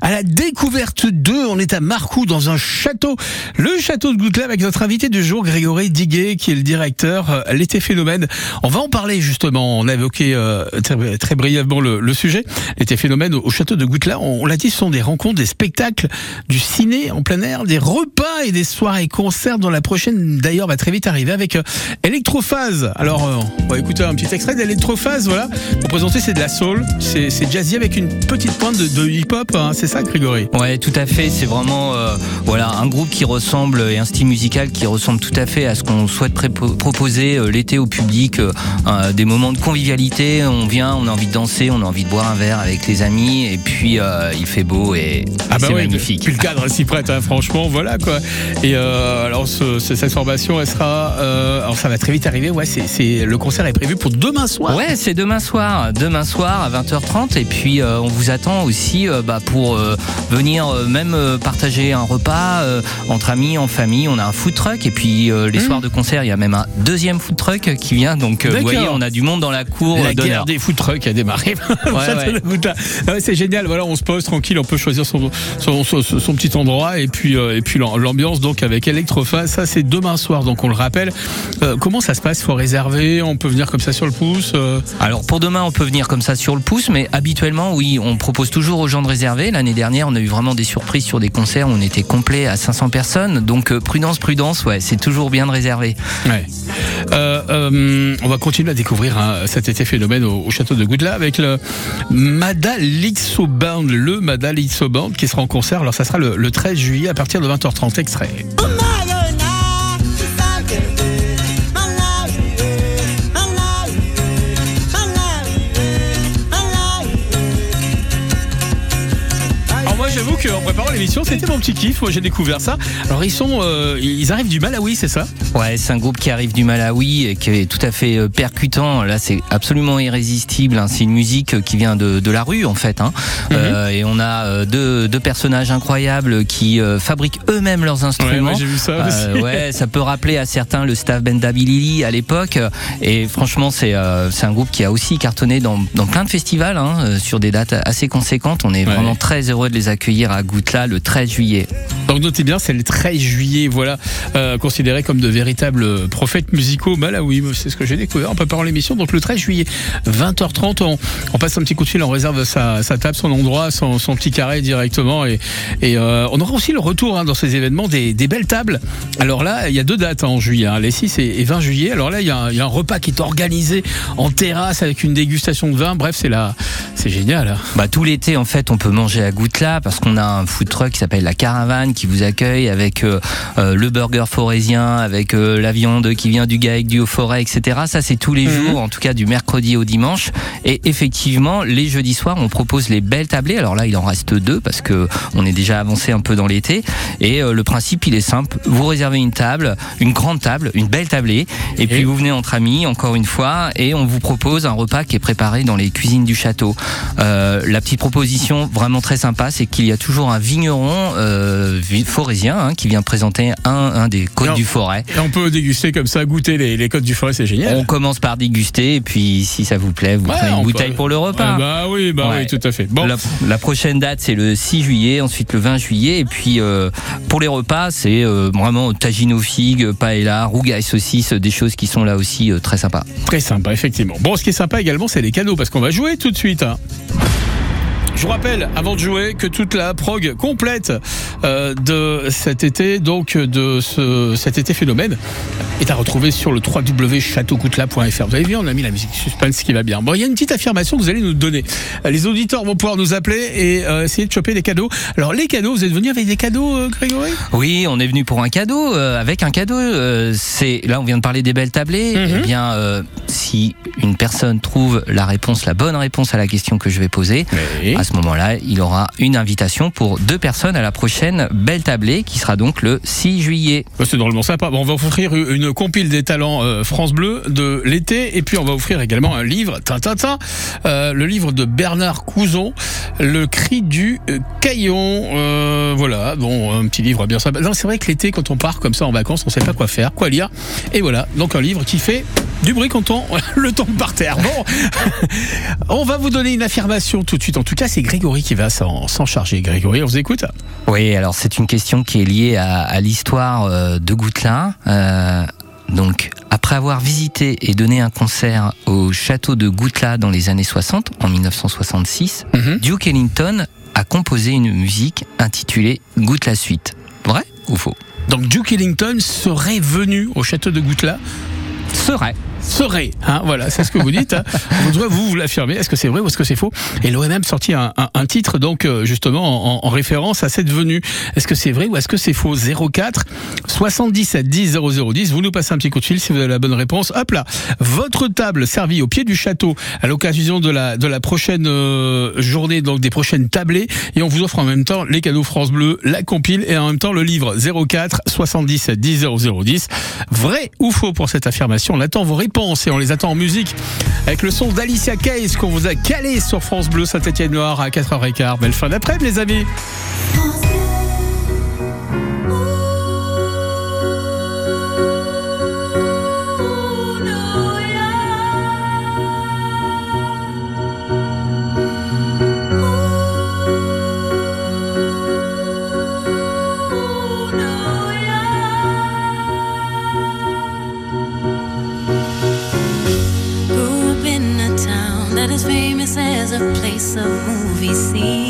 à la découverte 2. On est à Marcoux dans un château, le château de Goutelet avec notre invité du jour, Grégory Diguet, qui est le directeur euh, L'été phénomène. On va en parler justement. On a évoqué euh, très, très, brièvement le, le sujet. L'été phénomène au château de Goutelet, on, on l'a dit, ce sont des rencontres, des spectacles, du ciné en plein air, des repas et des soirées concerts dont la prochaine d'ailleurs va très vite arriver avec euh, Electrophase. Alors euh, on va écouter un petit extrait d'Electrophase, voilà. Pour présenter, c'est de la soul, c'est jazzy avec une petite pointe de, de hip-hop, hein. C'est ça Grégory Ouais, tout à fait. C'est vraiment euh, voilà un groupe qui ressemble et un style musical qui ressemble tout à fait à ce qu'on souhaite proposer euh, l'été au public. Euh, des moments de convivialité. On vient, on a envie de danser, on a envie de boire un verre avec les amis, et puis il fait beau et, Ah bah c'est ouais, magnifique. Puis le cadre s'y prête, hein, franchement, voilà quoi. Et alors ce- ce- cette formation, elle sera, alors ça va très vite arriver. Ouais, c'est, le concert est prévu pour demain soir. Ouais, c'est demain soir, demain soir à 20h30 et puis on vous attend aussi bah, pour euh, venir euh, même euh, partager un repas entre amis, en famille. On a un food truck et puis les Mmh. soirs de concert, il y a même un deuxième food truck qui vient. Donc vous voyez, on a du monde dans la cour La guerre des food trucks a démarré. Ouais, ouais. c'est Ah c'est génial. Voilà, on se pose tranquille, on peut choisir son, son, son- son petit endroit et puis et puis l'am- l'ambiance donc avec Electrophase. Ça, c'est demain soir, donc on le rappelle. Euh, comment ça se passe? Il faut réserver? On peut venir comme ça sur le pouce. euh, Alors pour demain, on peut venir comme ça sur le pouce, mais habituellement, oui, on propose toujours aux gens de réserver. L'année dernière, on a eu vraiment des surprises sur des concerts où on était complet à 500 personnes. Donc euh, prudence, prudence, ouais, c'est toujours bien de réserver. Ouais. Euh, euh, on va continuer à découvrir hein, cet été phénomène au, au château de Goudela avec le Mada Lixo Band, le Mada Lixo Band qui sera en concert. Alors ça sera le, le 13 juillet à partir de 20h30 extrait. C'était mon petit kiff, moi j'ai découvert ça. Alors ils sont, euh, ils arrivent du Malawi c'est ça? Ouais, c'est un groupe qui arrive du Malawi et qui est tout à fait euh, percutant. Là, c'est absolument irrésistible. hein. C'est une musique qui vient de, de la rue, en fait. hein. Euh, et on a euh, deux, deux personnages incroyables qui euh, fabriquent eux-mêmes leurs instruments. ouais, j'ai vu ça Euh, aussi. ouais, ça peut rappeler à certains le staff Bendabilili à l'époque. Et franchement, c'est euh, c'est un groupe qui a aussi cartonné dans, dans plein de festivals, hein, euh, sur des dates assez conséquentes. On est Ouais. vraiment très heureux de les accueillir à Goutla le 13 juillet. Donc notez bien, c'est le 13 juillet, voilà, euh, considérés comme de véritables prophètes musicaux Malawi. C'est ce que j'ai découvert en préparant l'émission. Donc le 13 juillet, 20h30, on, on passe un petit coup de fil, on réserve sa, sa table, son endroit, son, son petit carré directement. Et, et euh, on aura aussi le retour hein, dans ces événements des, des belles tables. Alors là, il y a deux dates hein, en juillet, hein, les 6 et, et 20 juillet. Alors là, il y, a un, il y a un repas qui est organisé en terrasse avec une dégustation de vin. Bref, c'est là, c'est génial. hein. Bah, tout l'été, en fait, on peut manger à Goutla parce qu'on a un food truck qui s'appelle La Caravane qui vous accueille avec euh, euh, le burger forésien, avec euh, la viande qui vient du GAEC, du Haut-Forêt, etc. Ça, c'est tous les Mhm. jours, en tout cas du mercredi au dimanche. Et effectivement, les jeudis soirs, on propose les belles tablées. Alors là, il en reste deux parce que on est déjà avancé un peu dans l'été. Et euh, le principe, il est simple. Vous réservez une table, une grande table, une belle tablée. Et puis vous venez entre amis, encore une fois, et on vous propose un repas qui est préparé dans les cuisines du château. La petite proposition vraiment très sympa, c'est qu'il y a toujours un vigneron euh, vi- forésien hein, qui vient présenter un, un des côtes du forêt. Et on peut déguster comme ça, goûter les, les côtes du forêt, c'est génial. On commence par déguster et puis si ça vous plaît, vous Ouais, prenez une bouteille peut- pour le repas. Ah bah oui, bah Ouais. oui, tout à fait. Bon, La, la prochaine date c'est le 6 juillet, ensuite le 20 juillet et puis euh, pour les repas c'est euh, vraiment tagine aux figues, paella, rougaille saucisse, des choses qui sont là aussi euh, très sympas. Très sympa, effectivement. Bon, ce qui est sympa également, c'est les cadeaux, parce qu'on va jouer tout de suite. hein. Je vous rappelle, avant de jouer, que toute la prog complète euh, de cet été, donc de ce, cet été phénomène, est à retrouver sur le www.chateaucoutela.fr. Vous avez vu, on a mis la musique suspense qui va bien. Bon, il y a une petite affirmation que vous allez nous donner. Les auditeurs vont pouvoir nous appeler et euh, essayer de choper des cadeaux. Alors, les cadeaux, vous êtes venu avec des cadeaux, euh, Grégory? Oui, on est venu pour un cadeau, avec un cadeau. c'est là, on vient de parler des belles tablées. Mhm. Eh bien, si une personne trouve la réponse, la bonne réponse à la question que je vais poser, Oui. à ce moment-là, il aura une invitation pour deux personnes à la prochaine belle tablée, qui sera donc le 6 juillet. C'est drôlement sympa. Bon, on va offrir une compile des talents euh, France Bleu de l'été et puis on va offrir également un livre, euh, le livre de Bernard Couzon, Le cri du euh, caillon. Voilà, bon, un petit livre bien sympa. C'est vrai que l'été, quand on part comme ça en vacances, on sait pas quoi faire, quoi lire. Et voilà, donc un livre qui fait Du bruit quand on le tombe par terre. Bon, on va vous donner une affirmation tout de suite. En tout cas, c'est Grégory qui va s'en charger. Grégory, on vous écoute Oui, alors c'est une question qui est liée à, l'histoire euh, de Goutelin. Euh, donc, après avoir visité et donné un concert au château de Goutla dans les années 60, en 1966, mhm. Duke Ellington a composé une musique intitulée Goutla Suite. Vrai ou faux? Donc Duke Ellington serait venu au château de Goutla Serait serait. Hein, voilà, c'est ce que vous dites. Hein. Vous, vous, vous l'affirmez. Est-ce que c'est vrai ou est-ce que c'est faux? Et l'ONM sorti un, un, titre donc euh, justement en, en, référence à cette venue. Est-ce que c'est vrai ou est-ce que c'est faux? 04 77 10 0010. Vous nous passez un petit coup de fil si vous avez la bonne réponse. Hop là, votre table servie au pied du château à l'occasion de la de la prochaine euh, journée donc des prochaines tablées et on vous offre en même temps les cadeaux France Bleu, la compile et en même temps le livre 04 77 10 0010. Vrai ou faux pour cette affirmation? On attend vos réponses et on les attend en musique avec le son d'Alicia Keys qu'on vous a calé sur France Bleu Saint-Étienne-Noir à 4h15. Belle fin d'après-midi les amis we see.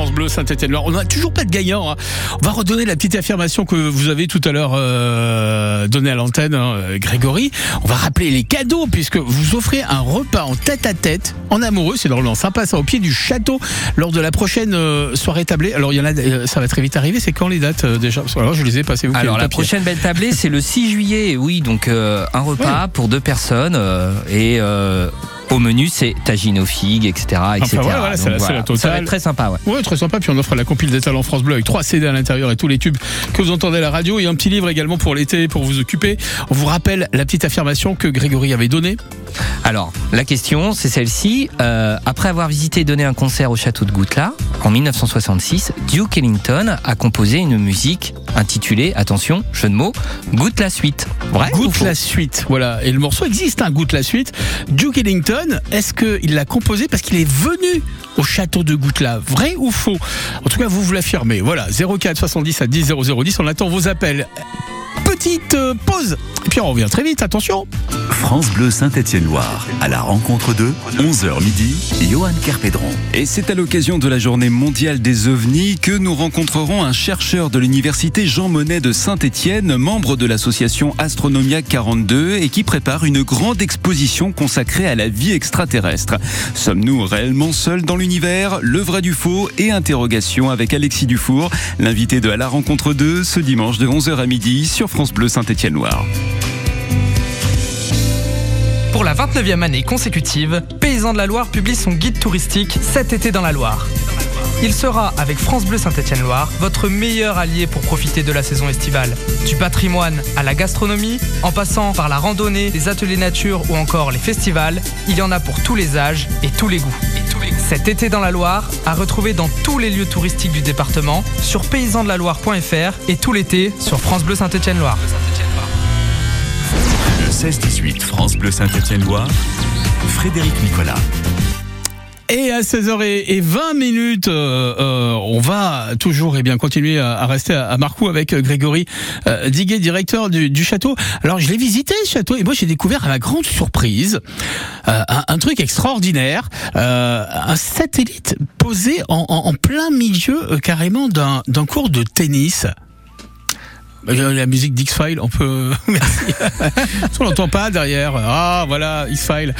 France Bleu Saint-Étienne-Loire. On n'a toujours pas de gagnant. hein. On va redonner la petite affirmation que vous avez tout à l'heure euh, donnée à l'antenne, hein, Grégory. On va rappeler les cadeaux puisque vous offrez un repas en tête à tête, en amoureux. C'est drôlement sympa, ça au pied du château lors de la prochaine euh, soirée tablée. Alors il y en a, euh, ça va très vite arriver. C'est quand les dates euh, déjà? Parce que Alors je les ai passées. Vous Alors le la papier. prochaine belle tablée, c'est le 6 juillet. Oui, donc un repas pour deux personnes et au menu c'est tagine aux figues, etc., etc. voilà, Donc, la- la Ça va être très sympa, ouais. Ouais, très sympa. Puis on offre la compile des talents France Bleu avec trois CD à l'intérieur et tous les tubes que vous entendez à la radio et un petit livre également pour l'été pour vous occuper. On vous rappelle la petite affirmation que Grégory avait donnée. Alors, la question, c'est celle-ci. Euh, après avoir visité et donné un concert au château de Goutla, en 1966, Duke Ellington a composé une musique intitulée, attention, jeu de mots, Goûte la suite. Vrai Goûte la suite. Voilà. Et le morceau existe, hein, Goûte la suite. Duke Ellington, est-ce qu'il l'a composé parce qu'il est venu au château de Goutla Vrai ou faux? En tout cas, vous vous l'affirmez. Voilà. 04 70 à 10 0010. On attend vos appels. Petite euh, pause. Et puis on revient très vite. Attention. France Bleu Saint-Étienne-Loire, à la rencontre de 11h midi, Johan Kerpédron. Et c'est à l'occasion de la journée mondiale des ovnis que nous rencontrerons un chercheur de l'université Jean Monnet de Saint-Étienne, membre de l'association Astronomia 42 et qui prépare une grande exposition consacrée à la vie extraterrestre. Sommes-nous réellement seuls dans l'univers? Le vrai du faux et interrogation avec Alexis Dufour, l'invité de À la rencontre 2 ce dimanche de 11h à midi sur France Bleu. Pour la 29e année consécutive, Paysans de la Loire publie son guide touristique Cet été dans la Loire. Il sera, avec France Bleu Saint-Étienne-Loire, votre meilleur allié pour profiter de la saison estivale. Du patrimoine à la gastronomie, en passant par la randonnée, les ateliers nature ou encore les festivals, il y en a pour tous les âges et tous les goûts. Cet été dans la Loire, à retrouver dans tous les lieux touristiques du département, sur paysansdelaloire.fr et tout l'été sur France Bleu Saint-Étienne-Loire. Le 16-18 France Bleu Saint-Étienne-Loire, Frédéric Nicolas. Et à 16h20 minutes, euh, euh, on va toujours et bien continuer à, rester à, à Marcoux avec euh, Grégory Diguet, directeur du, château. Alors je l'ai visité ce château et moi j'ai découvert à ma grande surprise un, truc extraordinaire, un satellite posé en, plein milieu carrément d'un cours de tennis. Bah, La musique d'X-File, on peut. Merci. on l'entend pas derrière. Ah, voilà, X-File.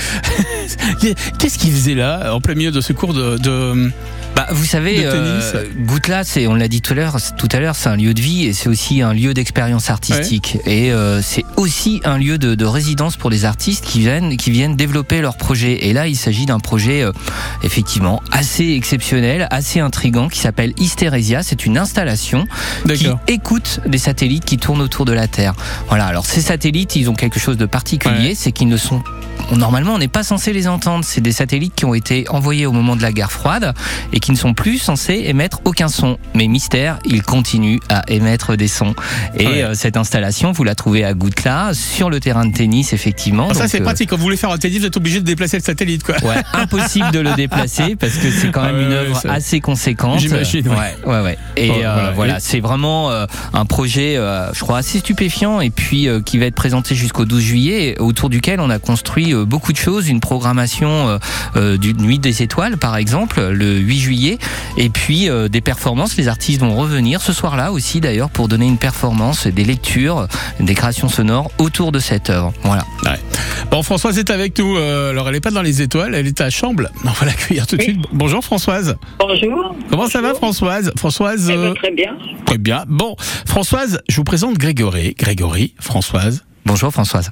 Qu'est-ce qu'il faisait là, en plein milieu de ce cours de. de... Bah, vous savez, euh, Goutla, c'est, on l'a dit tout à l'heure, tout à l'heure, c'est un lieu de vie et c'est aussi un lieu d'expérience artistique. Et euh, c'est aussi un lieu de, de résidence pour les artistes qui viennent, qui viennent développer leur projet. Et là, il s'agit d'un projet euh, effectivement assez exceptionnel, assez intrigant, qui s'appelle Hystérésia. C'est une installation qui écoute des satellites qui tournent autour de la Terre. Voilà. Alors ces satellites, ils ont quelque chose de particulier, Ouais. c'est qu'ils ne sont Normalement, on n'est pas censé les entendre. C'est des satellites qui ont été envoyés au moment de la guerre froide et qui ne sont plus censés émettre aucun son. Mais mystère, ils continuent à émettre des sons. Et Ouais. euh, cette installation, vous la trouvez à Goutla, sur le terrain de tennis, effectivement. Ah, ça, c'est euh, pratique. Quand vous voulez faire un tennis, vous êtes obligé de déplacer le satellite, quoi. Ouais, impossible de le déplacer parce que c'est quand même une œuvre ça- assez conséquente. J'imagine, ouais. ouais, ouais, ouais. Et Ouais, euh, voilà. c'est vraiment un projet, je crois, assez stupéfiant et puis euh, qui va être présenté jusqu'au 12 juillet, autour duquel on a construit euh, beaucoup de choses, une programmation euh, euh, d'une nuit des étoiles, par exemple, le 8 juillet, et puis euh, des performances. Les artistes vont revenir ce soir-là aussi, d'ailleurs, pour donner une performance, des lectures, des créations sonores autour de cette œuvre. Voilà. Bon, Françoise est avec nous. Euh, alors, elle n'est pas dans les étoiles, elle est à Chamble. On va l'accueillir tout de suite. Bonjour, Françoise. Bonjour. Comment ça va, Françoise? Françoise, Eh ben, euh, très bien. très bien. Bon, Françoise, je vous présente Grégory. Grégory, Françoise. Bonjour Françoise.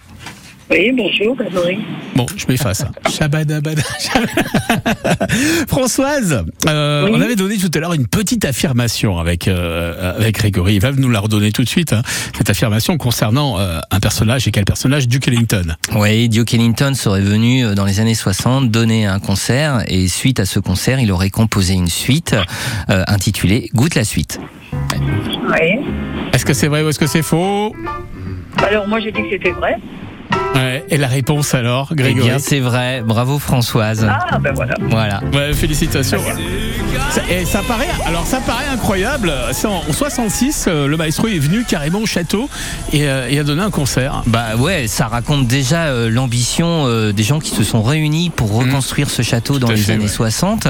Oui, bonjour, Grégory. Bon, je m'efface. hein. Shabadabada. Françoise, euh, Oui. on avait donné tout à l'heure une petite affirmation avec euh, avec Grégory. Il va nous la redonner tout de suite. hein. Cette affirmation concernant euh, un personnage et quel personnage Duke Ellington. Oui, Duke Ellington serait venu dans les années 60 donner un concert et suite à ce concert, il aurait composé une suite euh, intitulée Goûte la suite. Oui. Est-ce que c'est vrai ou est-ce que c'est faux? Alors, moi, j'ai dit que c'était vrai. Ouais, Et la réponse alors, Eh Grégory bien, c'est vrai. Bravo Françoise. Ah, ben voilà. Voilà. Ouais, félicitations. Ça- Et ça paraît, alors ça paraît incroyable. C'est en 66, euh, le maestro est venu carrément au château et, euh, et a donné un concert. Bah ouais, ça raconte déjà euh, l'ambition euh, des gens qui se sont réunis pour reconstruire ce château dans les fait, années ouais. 60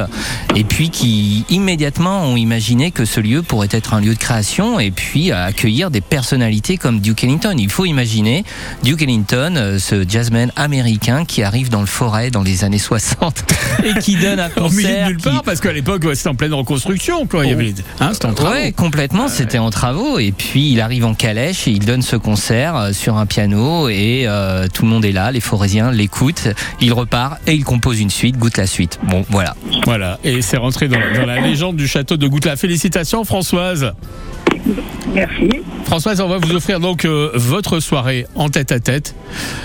et puis qui immédiatement ont imaginé que ce lieu pourrait être un lieu de création et puis accueillir des personnalités comme Duke Ellington. Il faut imaginer Duke Ellington, euh, ce jazzman américain qui arrive dans le forêt dans les années 60 et qui donne un concert nulle qui- part, parce qu'à l'époque, ouais, c'était en pleine reconstruction, quoi. Il y avait, hein, c'était en travaux. Ouais, complètement. C'était en travaux. Et puis il arrive en calèche et il donne ce concert euh, sur un piano et euh, tout le monde est là. Les Forésiens l'écoutent. Il repart et il compose une suite. Goûte la suite. Bon, voilà. Voilà, et c'est rentré dans, dans la légende du château de Goutelas. Félicitations Françoise. Merci. Françoise, on va vous offrir donc euh, votre soirée en tête à tête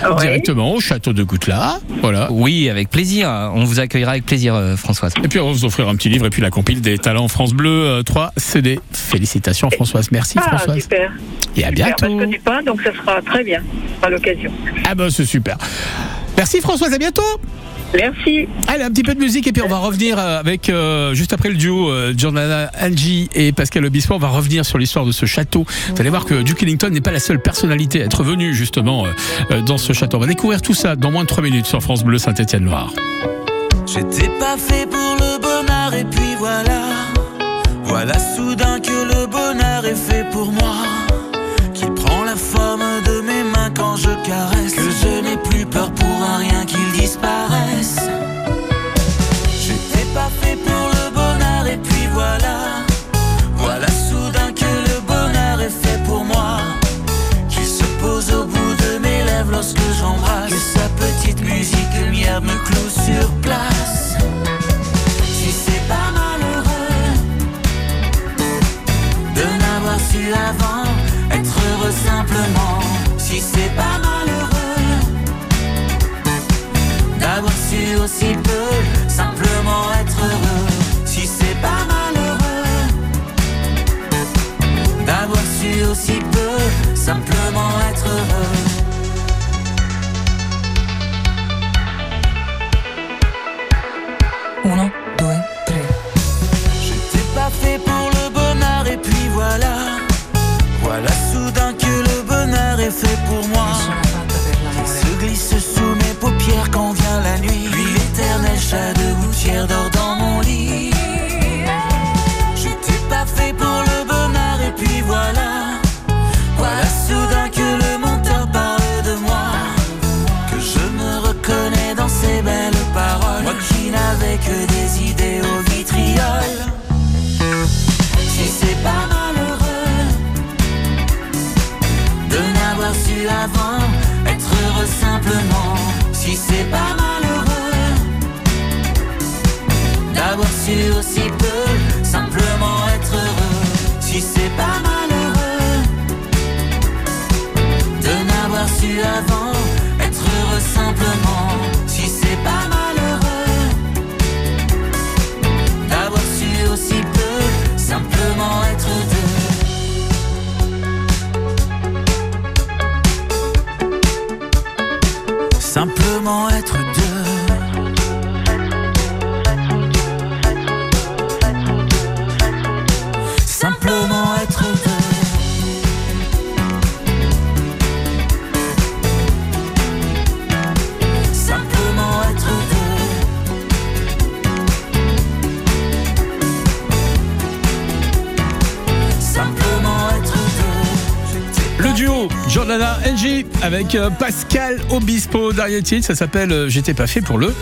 Ouais. directement au château de Goutelas. Voilà. Oui, avec plaisir. On vous accueillera avec plaisir, euh, Françoise. Et puis on va vous offrir un petit livre et puis la compile des talents France Bleu euh, 3 CD. Félicitations Françoise. Merci Ah, Françoise. super. Et à Super. Bah, je bientôt. connais pas, donc ça sera très bien à l'occasion. Ah bah c'est super. Merci Françoise, à bientôt. Merci. Allez, un petit peu de musique et puis on va revenir euh, avec, euh, juste après le duo, euh, Jordana Angie et Pascal Obispo, on va revenir sur l'histoire de ce château. Vous allez voir que Duke Ellington n'est pas la seule personnalité à être venue justement euh, dans ce château. On va découvrir tout ça dans moins de 3 minutes sur France Bleu Saint-Étienne-Loire. J'étais pas fait pour le bonheur et puis voilà. Voilà soudain que le bonheur est fait pour moi. Qui prend la forme je caresse. Que je n'ai plus peur pour un rien qu'il disparaisse. J'étais pas fait pour le bonheur et puis voilà. Voilà soudain que le bonheur est fait pour moi. Qui se pose au bout de mes lèvres lorsque j'embrasse. Que sa petite musique lumière me cloue sur place. Si c'est pas malheureux de n'avoir su avant être heureux simplement. Si c'est pas malheureux d'avoir su aussi peu simplement être heureux. Si c'est pas malheureux d'avoir su aussi peu simplement être heureux. Pour. Jordana Angie avec euh, Pascal Obispo titre, ça s'appelle euh, J'étais pas fait pour le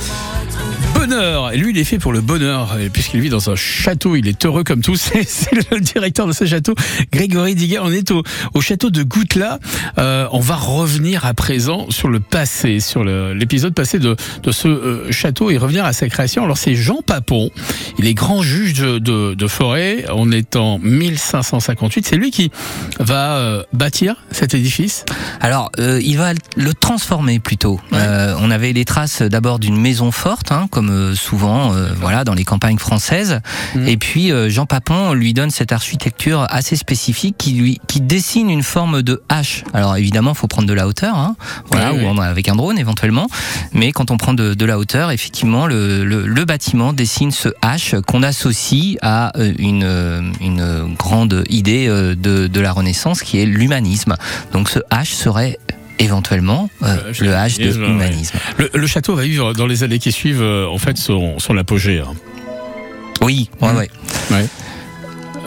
bonheur. Et lui, il est fait pour le bonheur, et puisqu'il vit dans un château, il est heureux comme tout. C'est le directeur de ce château, Grégory Diguet. On est au, au château de Goutelas. Euh, on va revenir à présent sur le passé, sur l'épisode passé de, de ce euh, château et revenir à sa création. Alors, c'est Jean Papon. Il est grand juge de, de, de forêt. On est en 1558. C'est lui qui va euh, bâtir cet édifice? Alors, euh, il va le transformer plutôt. Euh, on avait les traces d'abord d'une maison forte, hein, comme euh, souvent, euh, voilà, dans les campagnes françaises. Mhm. Et puis euh, Jean Papon lui donne cette architecture assez spécifique qui lui qui dessine une forme de H. Alors évidemment, faut prendre de la hauteur, hein, voilà, ou avec un drone éventuellement. Mais quand on prend de, de la hauteur, effectivement, le, le, le bâtiment dessine ce H qu'on associe à une, une grande idée de, de la Renaissance qui est l'humanisme. Donc ce H serait éventuellement euh, Le le H de d'humanisme, ouais. humanisme. Le, le château va vivre dans les années qui suivent, euh, en fait, son, son apogée. hein. Oui, ouais, ouais.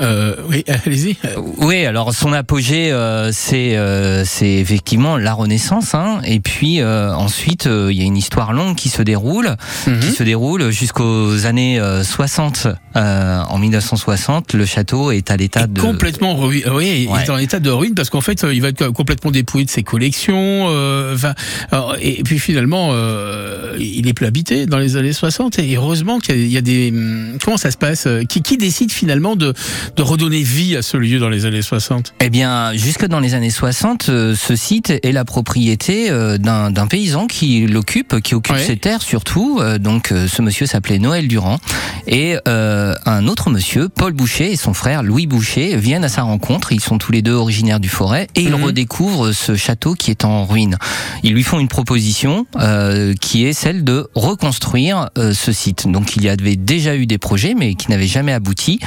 Euh, oui, allez-y. Oui, alors son apogée, euh, c'est euh, c'est effectivement la Renaissance, hein, et puis euh, ensuite euh, il y a une histoire longue qui se déroule, Mhm. qui se déroule jusqu'aux années euh, 60. Euh, en 1960, le château est à l'état de Complètement. Oui, il Ouais. est en état de ruine parce qu'en fait, il va être complètement dépouillé de ses collections. euh, alors, et puis finalement, euh, il est plus habité dans les années 60. Et heureusement qu'il y a- il y a des. hum, Comment ça se passe? Qui, qui décide finalement de, de redonner vie à ce lieu dans les années 60 Eh bien, jusque dans les années 60, euh, ce site est la propriété euh, d'un paysan qui l'occupe, qui occupe Ouais. ses terres surtout. Euh, Donc, ce monsieur s'appelait Noël Durand. Et un autre monsieur, Paul Boucher, et son frère Louis Boucher viennent à sa rencontre. Ils sont tous les deux originaires du Forêt et ils Mhm. redécouvrent ce château qui est en ruine. Ils lui font une proposition qui est celle de reconstruire ce site. Donc, il y avait déjà eu des projets, mais qui n'avaient jamais abouti.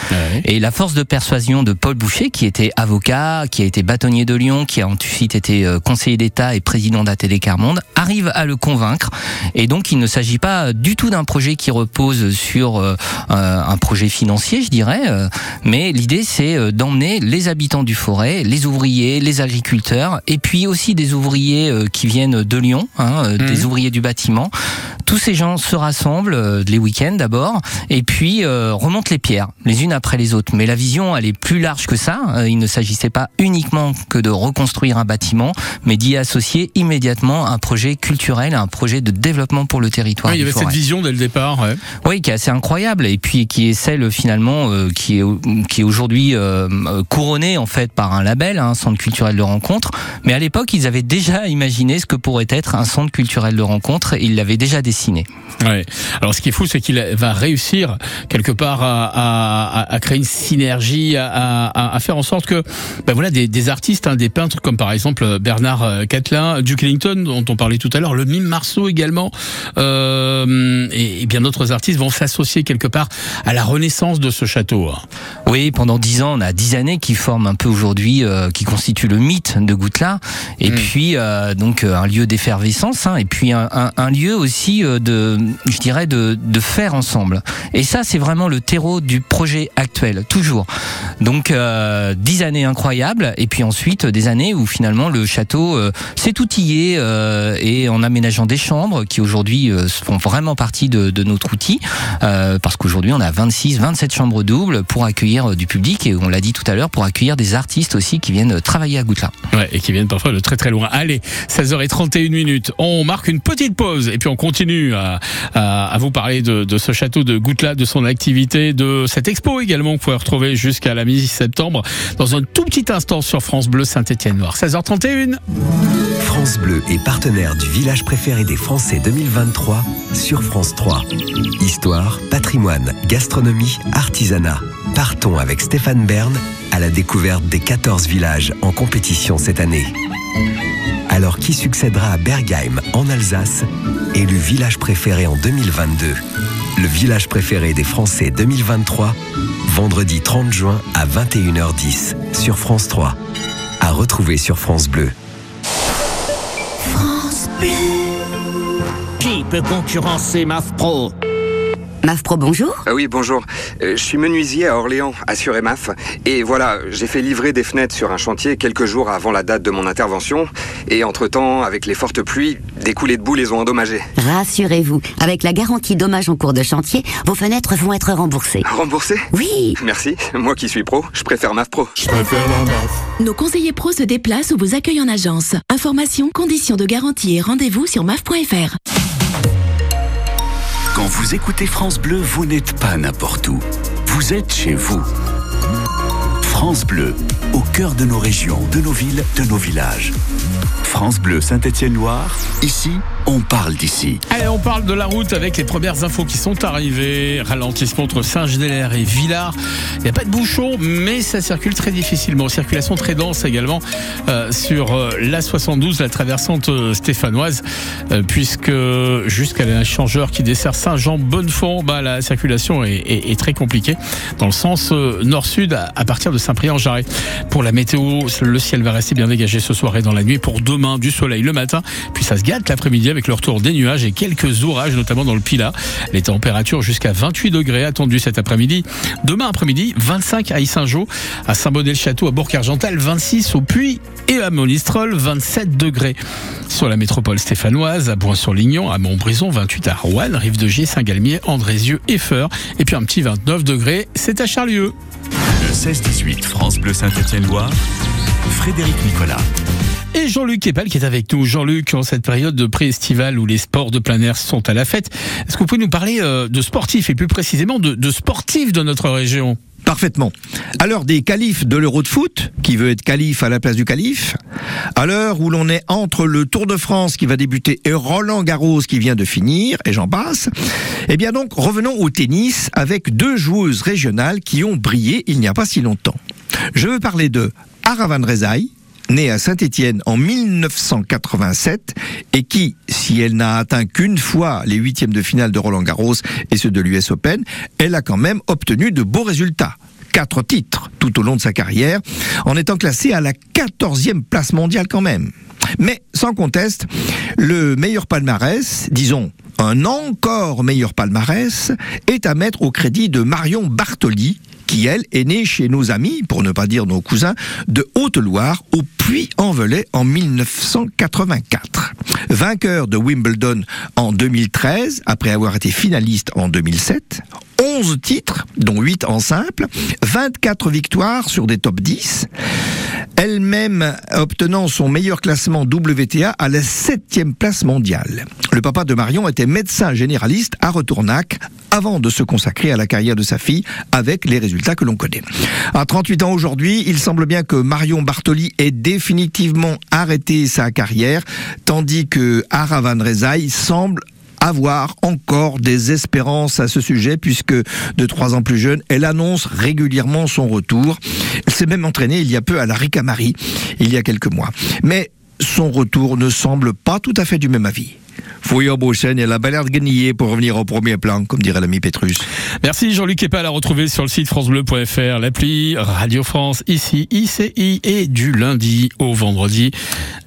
Et la force de persuasion de Paul Boucher, qui était avocat, qui a été bâtonnier de Lyon, qui a ensuite été euh, conseiller d'État et président d'ATD Carmonde, arrive à le convaincre. Et donc, il ne s'agit pas du tout d'un projet qui repose sur euh, euh, un projet financier, je dirais, euh, mais l'idée, c'est d'emmener les habitants du forêt, les ouvriers, les agriculteurs, et puis aussi des ouvriers euh, qui viennent de Lyon, hein, euh, des ouvriers du bâtiment. Tous ces gens se rassemblent les week-ends d'abord, et puis remontent les pierres, les unes après les autres. Mais la vision, elle est plus large que ça. Euh, il ne s'agissait pas uniquement que de reconstruire un bâtiment, mais d'y associer immédiatement un projet culturel, un projet de développement pour le territoire. Il y avait cette vision dès le départ. ouais. Oui, qui est assez incroyable et puis qui est celle finalement euh, qui est qui est aujourd'hui euh, couronnée en fait par un label, un centre culturel de rencontre. Mais à l'époque, ils avaient déjà imaginé ce que pourrait être un centre culturel de rencontre et ils l'avaient déjà dessiné. Ouais. Alors ce qui est fou, c'est qu'il va réussir quelque part à, à- à- à créer une synergie, à, à- à faire en sorte que, ben voilà, des, des artistes, hein, des peintres comme par exemple Bernard euh, Catlin, Duke Ellington dont on parlait tout à l'heure, le mime Marceau également, euh, et, et bien d'autres artistes vont s'associer quelque part à la renaissance de ce château. hein. Oui, pendant dix ans, on a dix années qui forment un peu aujourd'hui, euh, qui constituent le mythe de Goutelat, et Mm. puis euh, donc euh, un lieu d'effervescence, hein, et puis un, un- un lieu aussi euh, de, je dirais, de, de faire ensemble. Et ça, c'est vraiment le terreau du projet actuel, toujours. Donc euh, dix années incroyables, et puis ensuite des années où finalement le château euh, s'est outillé euh, et en aménageant des chambres qui aujourd'hui euh, font vraiment partie de, notre outil, parce qu'aujourd'hui on a 26, 27 chambres doubles pour accueillir du public et on l'a dit tout à l'heure pour accueillir des artistes aussi qui viennent travailler à Goutelat. Ouais, et qui viennent parfois de très très loin. Allez, 16h31 minutes. On marque une petite pause et puis on continue à, vous parler de, ce château de Goutelat, de son activité, de cette expo également que vous pouvez retrouver jusqu'à la mi-septembre dans un tout petit instant sur France Bleu Saint-Étienne-Noir. 16h31. France Bleu est partenaire du village préféré des Français 2023 sur France 3. Histoire, patrimoine, gastronomie, artisanat. Partons avec Stéphane Bern à la découverte des 14 villages en compétition cette année. Alors qui succédera à Bergheim en Alsace, élu village préféré en 2022 Le village préféré des Français 2023, vendredi 30 juin à 21h10 sur France 3. À retrouver sur France Bleu. Qui peut concurrencer MAF Pro? MAF Pro, bonjour. Ah oui, bonjour. Euh, je suis menuisier à Orléans, assuré EMAF. Et voilà, j'ai fait livrer des fenêtres sur un chantier quelques jours avant la date de mon intervention. Et entre-temps, avec les fortes pluies, des coulées de boue les ont endommagées. Rassurez-vous, avec la garantie dommage en cours de chantier, vos fenêtres vont être remboursées. Remboursées? Oui. Merci. Moi qui suis pro, je préfère MAF Pro. Je préfère la MAF. Nos conseillers pros se déplacent ou vous accueillent en agence. Informations, conditions de garantie et rendez-vous sur maf.fr. Quand vous écoutez France Bleu, vous n'êtes pas n'importe où. Vous êtes chez vous. France Bleu, au cœur de nos régions, de nos villes, de nos villages. France Bleu Saint-Étienne-Loire, ici, on parle d'ici. Allez, on parle de la route avec les premières infos qui sont arrivées. Ralentissement entre Saint-Genélaire et Villars. Il n'y a pas de bouchon, mais ça circule très difficilement. Circulation très dense également euh, sur euh, la 72, la traversante euh, stéphanoise, puisque jusqu'à l'échangeur qui dessert Saint-Jean-Bonnefond, bah, la circulation est, très compliquée dans le sens nord-sud à, partir de Saint-Priest-en-Jarret. Pour la météo, le ciel va rester bien dégagé ce soir et dans la nuit. Pour demain, du soleil le matin, puis ça se gâte l'après-midi avec le retour des nuages et quelques orages, notamment dans le Pilat. Les températures jusqu'à 28 degrés attendues cet après-midi. Demain après-midi, 25 à Issingeau, à Saint-Bonnet-le-Château, à Bourg-Argental, 26 au Puy et à Monistrol, 27 degrés. Sur la métropole stéphanoise, à Boin-sur-Lignon, à Montbrison, 28 à Rouen, Rive-de-Gier, Saint-Galmier, Andrézieux et Feur. Et puis un petit 29 degrés, c'est à Charlieu. Le 16-18 France Bleu Saint-Étienne-Loire, Frédéric Nicolas. Et Jean-Luc Kepal qui est avec nous. Jean-Luc, en cette période de pré-estivale où les sports de plein air sont à la fête, est-ce que vous pouvez nous parler euh, de sportifs et plus précisément de, de sportifs de notre région? Parfaitement. À l'heure des qualifs de l'Euro de foot, qui veut être calife à la place du calife, à l'heure où l'on est entre le Tour de France qui va débuter et Roland Garros qui vient de finir, et j'en passe, eh bien donc revenons au tennis avec deux joueuses régionales qui ont brillé il n'y a pas si longtemps. Je veux parler de Aravan Rezaï, née à Saint-Étienne en 1987 et qui, si elle n'a atteint qu'une fois les huitièmes de finale de Roland Garros et ceux de l'US Open, elle a quand même obtenu de beaux résultats. Quatre titres tout au long de sa carrière, en étant classée à la 14e place mondiale quand même. Mais sans conteste, le meilleur palmarès, disons un encore meilleur palmarès, est à mettre au crédit de Marion Bartoli, qui elle est née chez nos amis, pour ne pas dire nos cousins, de Haute-Loire au Puy-en-Velay en 1984. Vainqueur de Wimbledon en 2013, après avoir été finaliste en 2007. 11 titres, dont 8 en simple, 24 victoires sur des top 10, elle-même obtenant son meilleur classement WTA à la 7e place mondiale. Le papa de Marion était médecin généraliste à Retournac avant de se consacrer à la carrière de sa fille avec les résultats que l'on connaît. À 38 ans aujourd'hui, il semble bien que Marion Bartoli ait définitivement arrêté sa carrière, tandis que Ara Van Rezaï semble avoir encore des espérances à ce sujet puisque de trois ans plus jeune, elle annonce régulièrement son retour. Elle s'est même entraînée il y a peu à la Ricamari, il y a quelques mois. Mais son retour ne semble pas tout à fait du même avis. Fouillon Beauchesne, elle a pas l'air de gagner pour revenir au premier plan, comme dirait l'ami Pétrus. Merci Jean-Luc Kepal à retrouver sur le site francebleu.fr, l'appli Radio France, ici, ICI, et du lundi au vendredi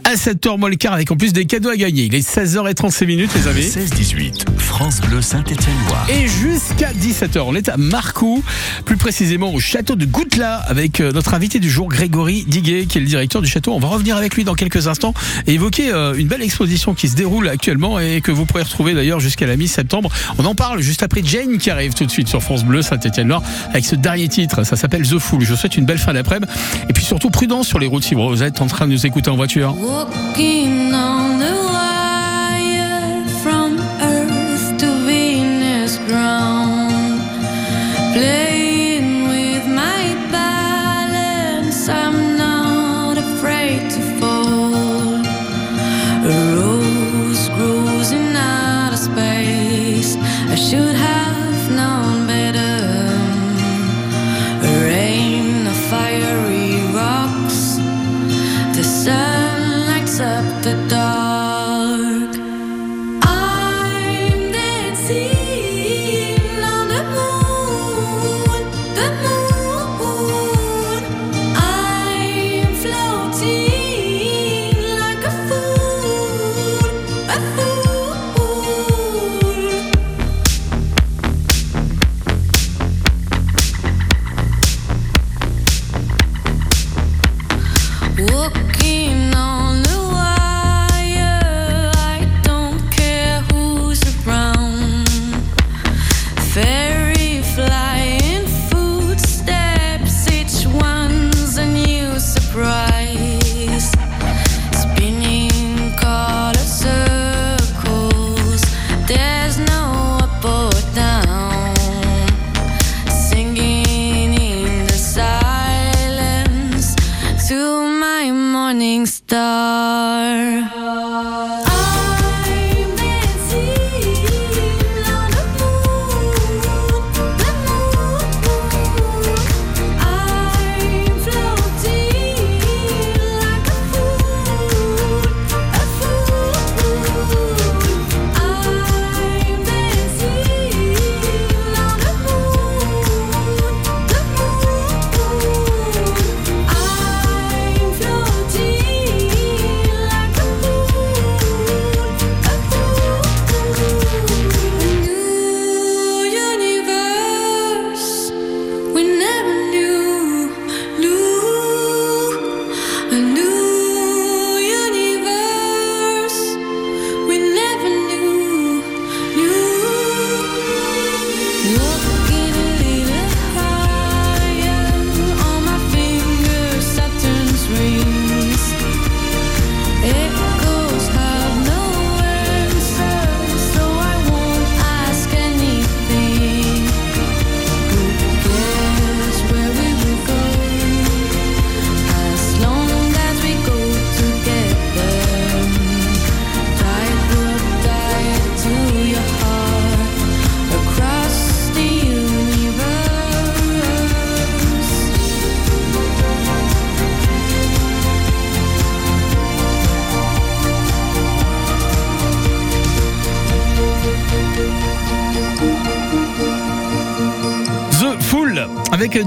à 7h moins le quart avec en plus des cadeaux à gagner. Il est 16h35 minutes les amis. 16-18 France Bleu Saint-Étienne-Loire. Et jusqu'à 17h, on est à Marcoux, plus précisément au château de Goutela, avec euh, notre invité du jour, Grégory Diguet, qui est le directeur du château. On va revenir avec lui dans quelques instants et évoquer euh, une belle exposition qui se déroule actuellement et que vous pourrez retrouver d'ailleurs jusqu'à la mi-septembre. On en parle juste après Jane qui arrive tout de suite sur France Bleu Saint-Étienne-Loire avec ce dernier titre. Ça s'appelle The Fool. Je vous souhaite une belle fin d'après-midi et puis surtout prudence sur les routes si vous êtes en train de nous écouter en voiture.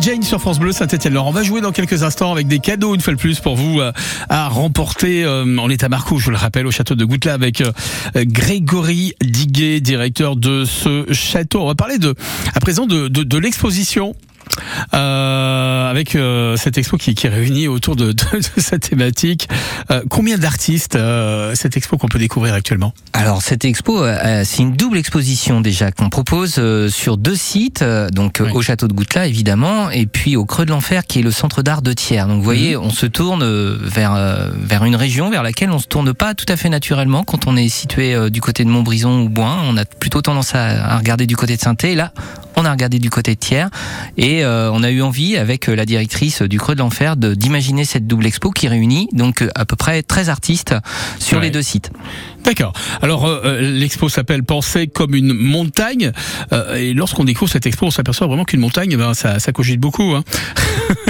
Jane sur France Bleu Saint-Etienne. Alors on va jouer dans quelques instants avec des cadeaux une fois de plus pour vous euh, à remporter. Euh, on est à Marcoux, je le rappelle, au château de Goutelat avec euh, Grégory Diguet, directeur de ce château. On va parler à présent de l'exposition euh, avec euh, cette expo qui, qui réunit autour de, de, de cette thématique. Euh, combien d'artistes cette expo qu'on peut découvrir actuellement? Alors cette expo, c'est une double exposition déjà qu'on propose sur deux sites, donc au château de Goutelat évidemment, et puis au Creux de l'Enfer qui est le centre d'art de Thiers. Donc vous voyez, on se tourne vers vers une région vers laquelle on se tourne pas tout à fait naturellement quand on est situé du côté de Montbrison ou Boin. On a plutôt tendance à, à regarder du côté de saint Là, on a regardé du côté de Thiers et euh, on a eu envie avec euh, la directrice du Creux de l'Enfer d'imaginer cette double expo qui réunit donc euh, à peu près 13 artistes sur Ouais. les deux sites. D'accord. Alors euh, l'expo s'appelle Penser comme une montagne. Euh, et lorsqu'on découvre cette expo, on s'aperçoit vraiment qu'une montagne, ben, ça, ça cogite beaucoup. Hein.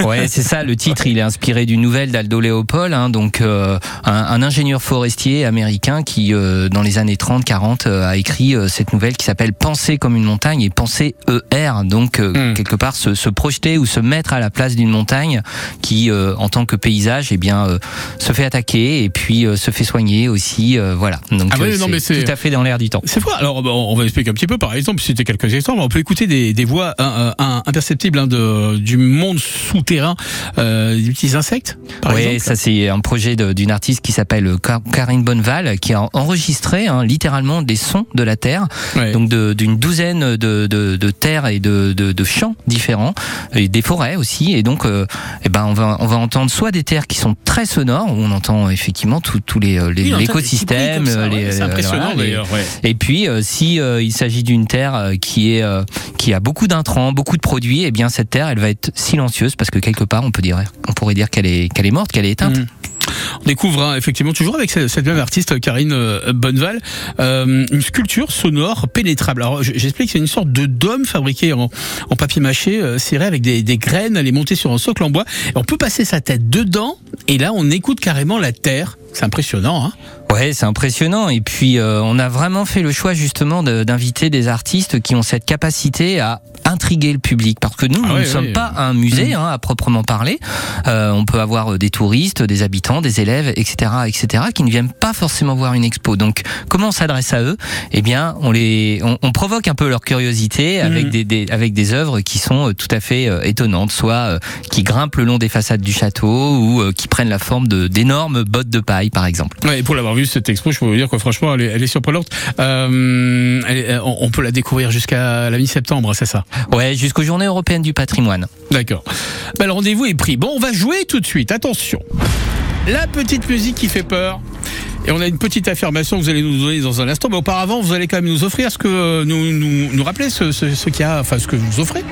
Ouais, c'est ça. Le titre, il est inspiré d'une nouvelle d'Aldo Léopold, hein, donc euh, un, un ingénieur forestier américain qui, dans les années 30-40, euh, a écrit cette nouvelle qui s'appelle Penser comme une montagne et penser ER, donc euh, quelque part se, se projeter ou se mettre à la place d'une montagne qui, euh, en tant que paysage, eh bien, euh, se fait attaquer et puis euh, se fait soigner aussi. voilà. Donc Ah ouais, non, mais c'est- tout à fait dans l'air du temps. C'est vrai. Alors on va expliquer un petit peu. Par exemple, c'était quelques exemples. On peut écouter des, des voix imperceptibles hein, de, du monde souterrain, euh, des petits insectes. Par Oui, exemple. ça c'est un projet d'une artiste qui s'appelle Karine Bonneval qui a enregistré hein, littéralement des sons de la terre, donc d'une douzaine de, de, de terres et de, de, de champs différents, et des forêts aussi. Et donc, euh, eh ben on va on va entendre soit des terres qui sont très sonores où on entend effectivement tous les euh, les- Oui, l'écosystème, ça, les- ouais, c'est euh, impressionnant, les- d'ailleurs, ouais. et puis, euh, si euh, il s'agit d'une terre euh, qui est euh, qui a beaucoup d'intrants, beaucoup de produits, eh bien cette terre, elle va être silencieuse parce que quelque part, on peut dire, on pourrait dire qu'elle est qu'elle est morte, qu'elle est éteinte. On découvre hein, effectivement toujours avec cette même artiste Karine euh, Bonneval euh, une sculpture sonore pénétrable. Alors j'explique c'est une sorte de dôme fabriqué en, papier mâché euh, ciré avec des, graines, elle est montée sur un socle en bois. On peut passer sa tête dedans et là on écoute carrément la terre. C'est impressionnant. Hein Ouais, c'est impressionnant. Et puis, euh, on a vraiment fait le choix justement de- d'inviter des artistes qui ont cette capacité à intriguer le public. Parce que nous, Ah nous ne sommes pas un musée hein, à proprement parler. Euh, on peut avoir euh, des touristes, des habitants, des élèves, etc., etc., qui ne viennent pas forcément voir une expo. Donc, comment on s'adresse à eux? Eh bien, on les, on, on provoque un peu leur curiosité avec Mhm. des, des- avec des œuvres qui sont tout à fait euh, étonnantes, soit qui grimpent le long des façades du château ou qui prennent la forme de d'énormes bottes de paille, par exemple. Ouais, et pour l'avoir vu cette expo, je peux vous dire que franchement, elle est, elle est surprenante. Euh, elle est- on, on peut la découvrir jusqu'à la mi-septembre, c'est ça? Ouais, jusqu'aux Journées européennes du patrimoine. D'accord. Ben, le rendez-vous est pris. Bon, on va jouer tout de suite. Attention. La petite musique qui fait peur. Et on a une petite affirmation que vous allez nous donner dans un instant. Mais auparavant, vous allez quand même nous offrir ce que euh, nous nous, ce, ce, ce qu'il y a, enfin ce que vous offrez.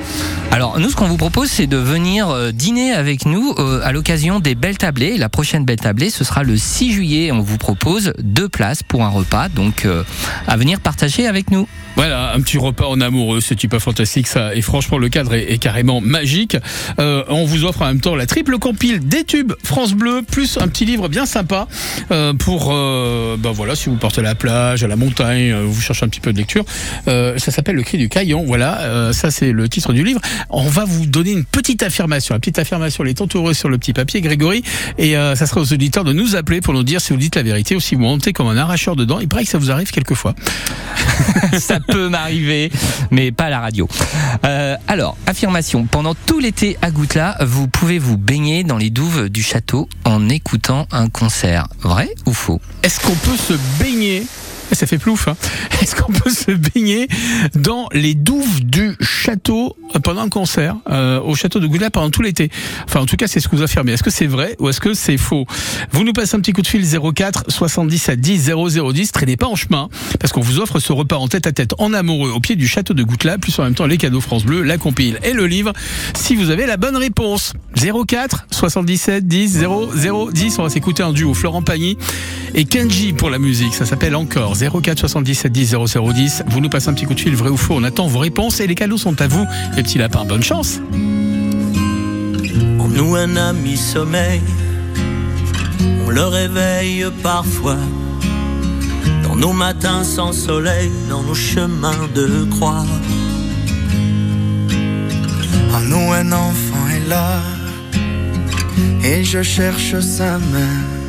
Alors nous, ce qu'on vous propose, c'est de venir euh, dîner avec nous euh, à l'occasion des Belles Tablées. La prochaine Belle Tablée, ce sera le 6 juillet. On vous propose deux places pour un repas, donc euh, à venir partager avec nous. Voilà, un petit repas en amoureux, c'est pas fantastique ça. Et franchement, le cadre est, est carrément magique. Euh, on vous offre en même temps la triple compile des tubes France Bleu, plus un petit livre bien sympa euh, pour, ben voilà, si vous partez à la plage, à la montagne, euh, vous cherchez un petit peu de lecture. Euh, ça s'appelle Le Cri du Caillon. Voilà, ça c'est le titre du livre. On va vous donner une petite affirmation, une petite affirmation, les tentes heureux sur le petit papier, Grégory. Et ça sera aux auditeurs de nous appeler pour nous dire si vous dites la vérité ou si vous montez comme un arracheur dedans. Il paraît que ça vous arrive quelquefois. Ça peut m'arriver, mais pas à la radio. Alors, affirmation. Pendant tout l'été à Goutelat, vous pouvez vous baigner dans les douves du château en écoutant un concert. Vrai ou faux? Est-ce qu'on peut se baigner ça fait plouf. Hein Est-ce qu'on peut se baigner dans les douves du château pendant un concert euh, au château de Gouda pendant tout l'été? Enfin, en tout cas, c'est ce que vous affirmez. Est-ce que c'est vrai ou est-ce que c'est faux? Vous nous passez un petit coup de fil 04 77 10 0010. Traînez pas en chemin parce qu'on vous offre ce repas en tête à tête en amoureux au pied du château de Goutelat, plus en même temps les cadeaux France Bleu, la compile et le livre. Si vous avez la bonne réponse, 04 77 10 0010. On va s'écouter un duo Florent Pagny et Kenji pour la musique. Ça s'appelle encore 04 77 10 0010. Vous nous passez un petit coup de fil, vrai ou faux. On attend vos réponses et les cadeaux sont à vous, les petits lapins. Bonne chance. En nous un ami sommeil, on le réveille parfois. Dans nos matins sans soleil, dans nos chemins de croix. En nous, un enfant est là. Et je cherche sa main.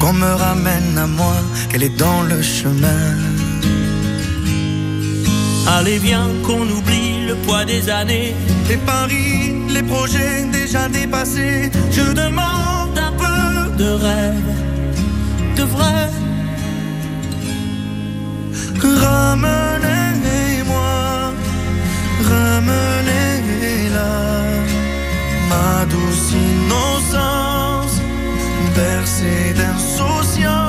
Qu'on me ramène à moi, qu'elle est dans le chemin. Allez, viens qu'on oublie le poids des années. Les paris, les projets déjà dépassés. Je demande un peu de rêve, de vrai. Ramenez-moi, ramenez-la, ma douce innocence, bercée d'insouciance.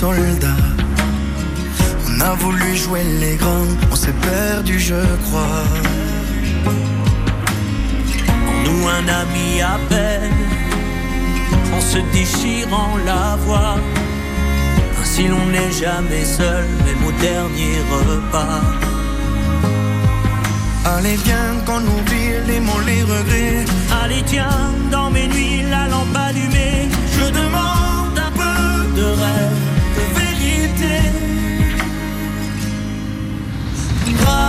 Cœur du soldat. On a voulu jouer les grands, on s'est perdu, je crois. Nous un ami appelle, en se déchirant la voix. Ainsi l'on n'est jamais seul, même au dernier repas. Allez, viens qu'on oublie les mots, les regrets. Allez tiens, dans mes nuits, la lampe allumée, je demande un peu de rêve,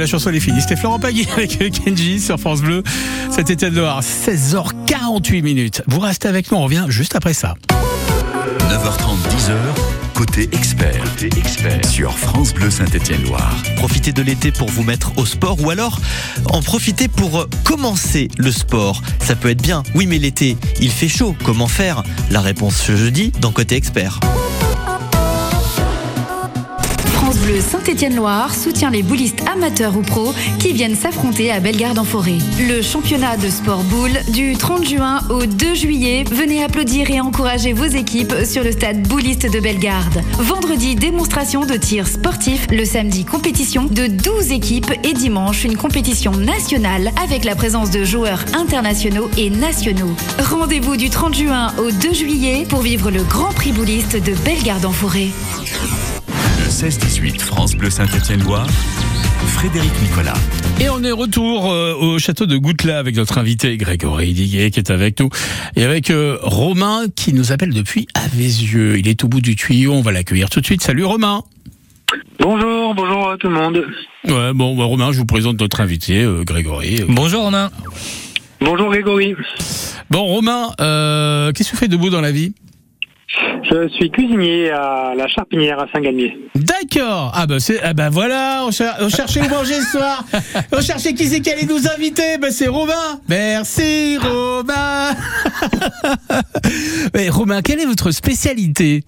la chanson est finie. C'était Florent Pagui avec Kenji sur France Bleu. C'était de Loire, 16h48 minutes. Vous restez avec nous, on revient juste après ça. 9h30, 10h, côté expert. Côté expert sur France Bleu Saint-Étienne-Loire. Profitez de l'été pour vous mettre au sport ou alors en profiter pour commencer le sport. Ça peut être bien. Oui, mais l'été, il fait chaud. Comment faire? La réponse ce jeudi dans Côté Expert. Bleu Saint-Étienne-Loire soutient les boulistes amateurs ou pros qui viennent s'affronter à Bellegarde en forêt. Le championnat de sport boule du 30 juin au 2 juillet. Venez applaudir et encourager vos équipes sur le stade bouliste de Bellegarde. Vendredi, démonstration de tir sportif. Le samedi, compétition de 12 équipes et dimanche, une compétition nationale avec la présence de joueurs internationaux et nationaux. Rendez-vous du 30 juin au 2 juillet pour vivre le Grand Prix bouliste de Bellegarde en forêt. Le 16-18 France Bleu Saint-Étienne-Loire. Frédéric Nicolas. Et on est retour euh, au château de Goutelat avec notre invité Grégory Diguet qui est avec nous et avec euh, Romain qui nous appelle depuis Avézieux. Il est au bout du tuyau, on va l'accueillir tout de suite. Salut Romain. Bonjour, bonjour à tout le monde. Ouais, bon, bah, Romain, je vous présente notre invité euh, Grégory. Bonjour Romain. Bonjour Grégory. Bon Romain, euh, qu'est-ce que tu fais debout dans la vie? Je suis cuisinier à la Charpinière à Saint-Galmier. D'accord. Ah bah c'est ah bah voilà, on, cher- on cherchait où manger ce soir. On cherchait qui c'est qui allait nous inviter. Bah c'est Romain. Merci Romain. Mais Romain, quelle est votre spécialité?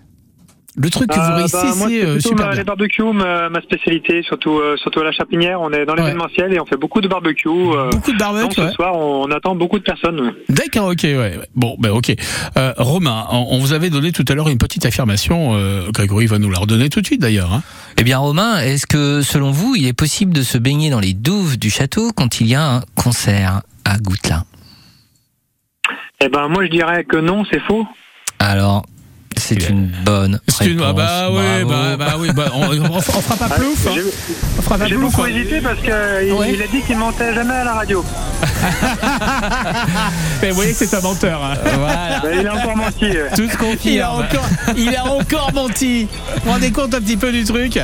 Le truc que vous Euh, réussissez bah, c'est euh, plutôt super ma- bien. les barbecues, ma, ma spécialité, surtout, euh, surtout à la Chapinière. On est dans l'événementiel et on fait beaucoup de barbecues. euh, Beaucoup de barbecue, Donc ce ouais. soir, on, on attend beaucoup de personnes. D'accord, ok, ouais. ouais. Bon, ben ok. Euh, Romain, on, on vous avait donné tout à l'heure une petite affirmation. euh, Grégory va nous la redonner tout de suite d'ailleurs. Hein. Eh bien, Romain, est-ce que, selon vous, il est possible de se baigner dans les douves du château quand il y a un concert à Goutelin Eh ben, moi, je dirais que non, c'est faux. Alors, c'est une bonne C'est une- réponse. ah bah ouais, bah, bah oui, bah, on, on, on fera pas plouf. hein. On fera pas J'ai beaucoup hein. hésité parce qu'il Ouais. il a dit qu'il mentait jamais à la radio. Mais vous voyez que c'est un menteur. hein. Ben, il a encore menti. ouais. Tout ce qu'on Il a encore, il a encore menti. Vous vous rendez compte un petit peu du truc?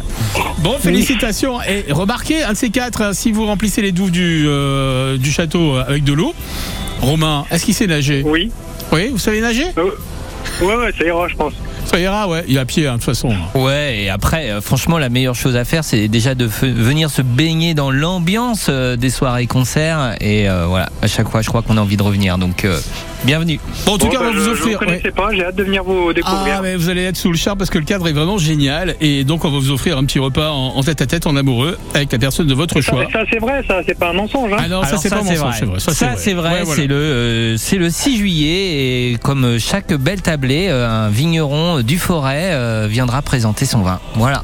Bon, félicitations. Et remarquez, un de ces quatre, hein, si vous remplissez les douves du, euh, du château avec de l'eau, Romain, est-ce qu'il sait nager? Oui. Oui, vous savez nager? Ouais, ouais, ça ira, je pense. Ça ira, ouais. Il est à pied, hein, de toute façon. Ouais, et après, euh, franchement, la meilleure chose à faire, c'est déjà de venir se baigner dans l'ambiance euh, des soirées concerts. Et euh, voilà, à chaque fois, je crois qu'on a envie de revenir. Donc, euh, bienvenue. Bon, en tout Bon, cas, on va je, vous je offrir. vous connaissais pas, j'ai hâte de venir vous découvrir. Ah, mais vous allez être sous le charme parce que le cadre est vraiment génial. Et donc, on va vous offrir un petit repas en, en tête à tête, en amoureux, avec la personne de votre ça, choix. ça, c'est vrai, ça, c'est pas un mensonge. Hein. Ah non, ça, Alors c'est pas mon sens, c'est vrai. Ça, c'est vrai. Ouais, voilà. C'est le, euh, c'est le 6 juillet et comme chaque belle tablée, euh, un vigneron du Forêt euh, viendra présenter son vin. Voilà.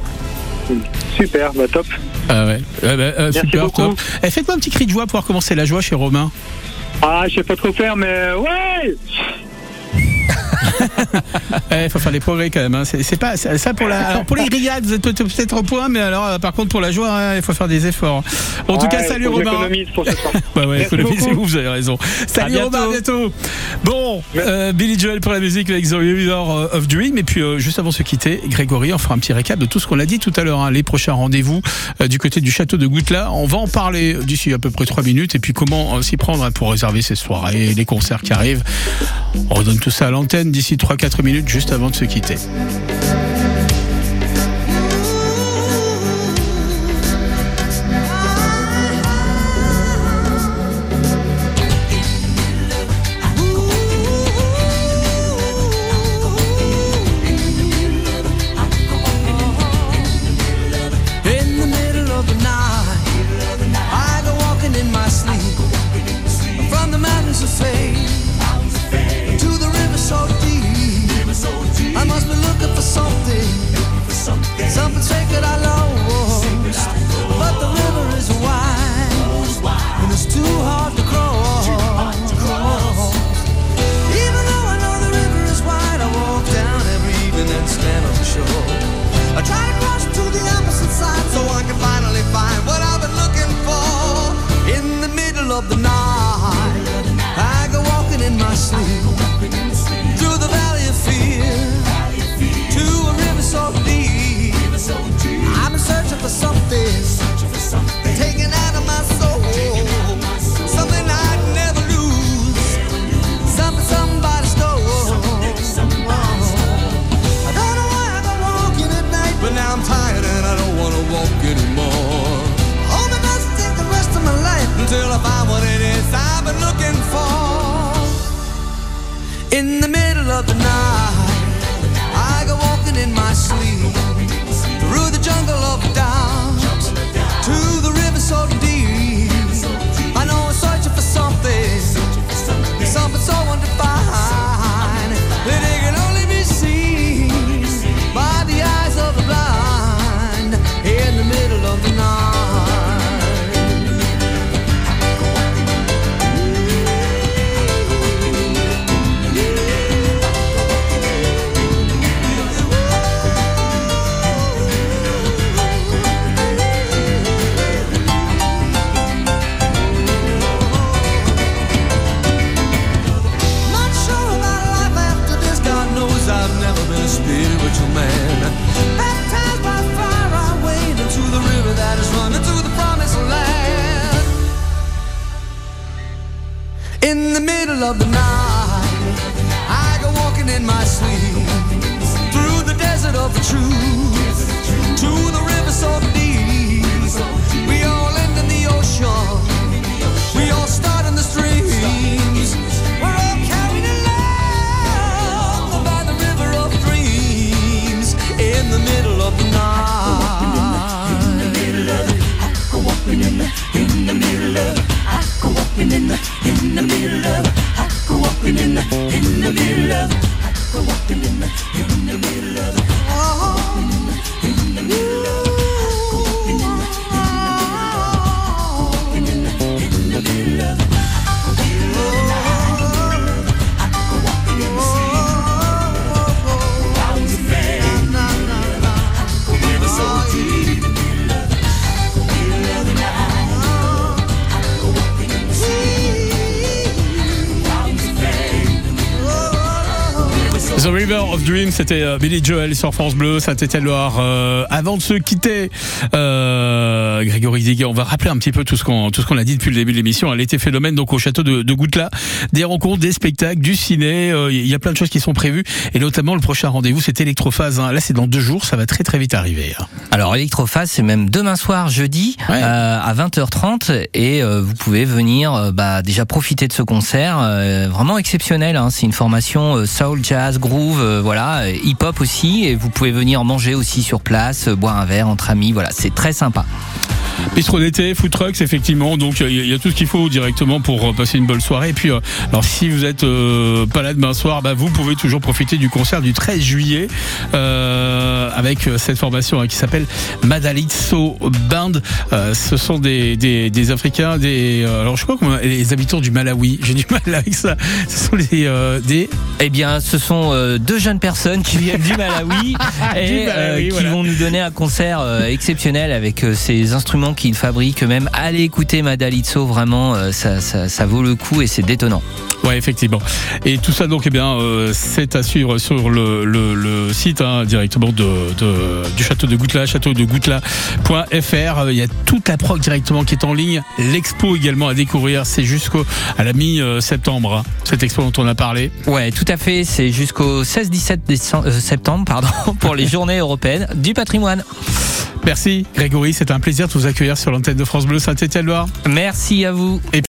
Super, bah top. Ah ouais. Euh, Merci super beaucoup. top. Eh, Faites-moi un petit cri de joie pour voir comment c'est la joie chez Romain. Ah, je sais pas trop faire, mais ouais Il faut faire des progrès quand même. hein. C'est pas ça pour la. Alors pour les grillades, vous êtes peut- peut-être au point, mais alors euh, par contre pour la joie, hein, il faut faire des efforts. En tout cas, salut Romain. j'économise pour ce soir. Bah ouais, économisez-vous, vous avez raison. Salut À Romain, à bientôt. Bon, euh, Billy Joel pour la musique avec The River of Dream. Et puis euh, juste avant de se quitter, Grégory, on fera un petit récap de tout ce qu'on a dit tout à l'heure. hein. Les prochains rendez-vous euh, du côté du château de Goutelin. On va en parler d'ici à peu près trois minutes. Et puis comment euh, s'y prendre pour réserver ces soirées, les concerts qui arrivent. On redonne tout ça à l'antenne d'ici 3-4 minutes juste avant de se quitter. Too hard to cross. The middle of the night, in the ocean. We all start in the streams. We're all carried along by the river of dreams. In the middle of Dreams, c'était euh, Billy Joel sur France Bleu, Saint-Étienne-Loire. Euh, avant de se quitter, euh, Grégory Diguet, on va rappeler un petit peu tout ce qu'on tout ce qu'on a dit depuis le début de l'émission. Elle était phénomène donc au château de, de Goutelat, des rencontres, des spectacles, du ciné. euh, Il y a plein de choses qui sont prévues et notamment le prochain rendez-vous, c'est Electrophase. hein. Là, c'est dans deux jours, ça va très très vite arriver. hein. Alors Electrophase, c'est même demain soir, jeudi, euh, à 20h30, et euh, vous pouvez venir euh, bah, déjà profiter de ce concert, euh, vraiment exceptionnel. hein. C'est une formation euh, soul, jazz, groove, euh, voilà, hip-hop aussi, et vous pouvez venir manger aussi sur place, euh, boire un verre entre amis, voilà, c'est très sympa. Bistrot d'été, food trucks, effectivement. Donc il y, a- tout ce qu'il faut directement pour euh, passer une bonne soirée. Et puis, euh, alors si vous êtes euh, pas là demain soir, bah, vous pouvez toujours profiter du concert du 13 juillet euh, avec cette formation hein, qui s'appelle Madalitso Band. Euh, ce sont des, des, des Africains, des alors je crois comment les habitants du Malawi. J'ai du mal avec ça. Ce sont les des Eh bien, ce sont deux jeunes personnes qui viennent du Malawi et Du Malawi, qui voilà. vont nous donner un concert exceptionnel avec ces instruments qu'ils fabriquent eux-mêmes. Allez écouter Madalitso, vraiment, euh, ça, ça, ça vaut le coup et c'est détonnant. Ouais, effectivement. Et tout ça, donc, eh bien, euh, c'est à suivre sur le, le, le site hein, directement de, de- du château de Goutelat, châteaudegoutela.fr. Euh, Il y a toute la proc directement qui est en ligne. L'expo également à découvrir. C'est jusqu'au à la mi-septembre. hein, cette expo dont on a parlé. Ouais, tout à fait. C'est jusqu'au 16-17 décembre- euh, septembre, pardon, pour les Journées européennes du patrimoine. Merci, Grégory. C'est un plaisir de vous accueillir sur l'antenne de France Bleu Saint-Étienne-Loire. Merci à vous. Et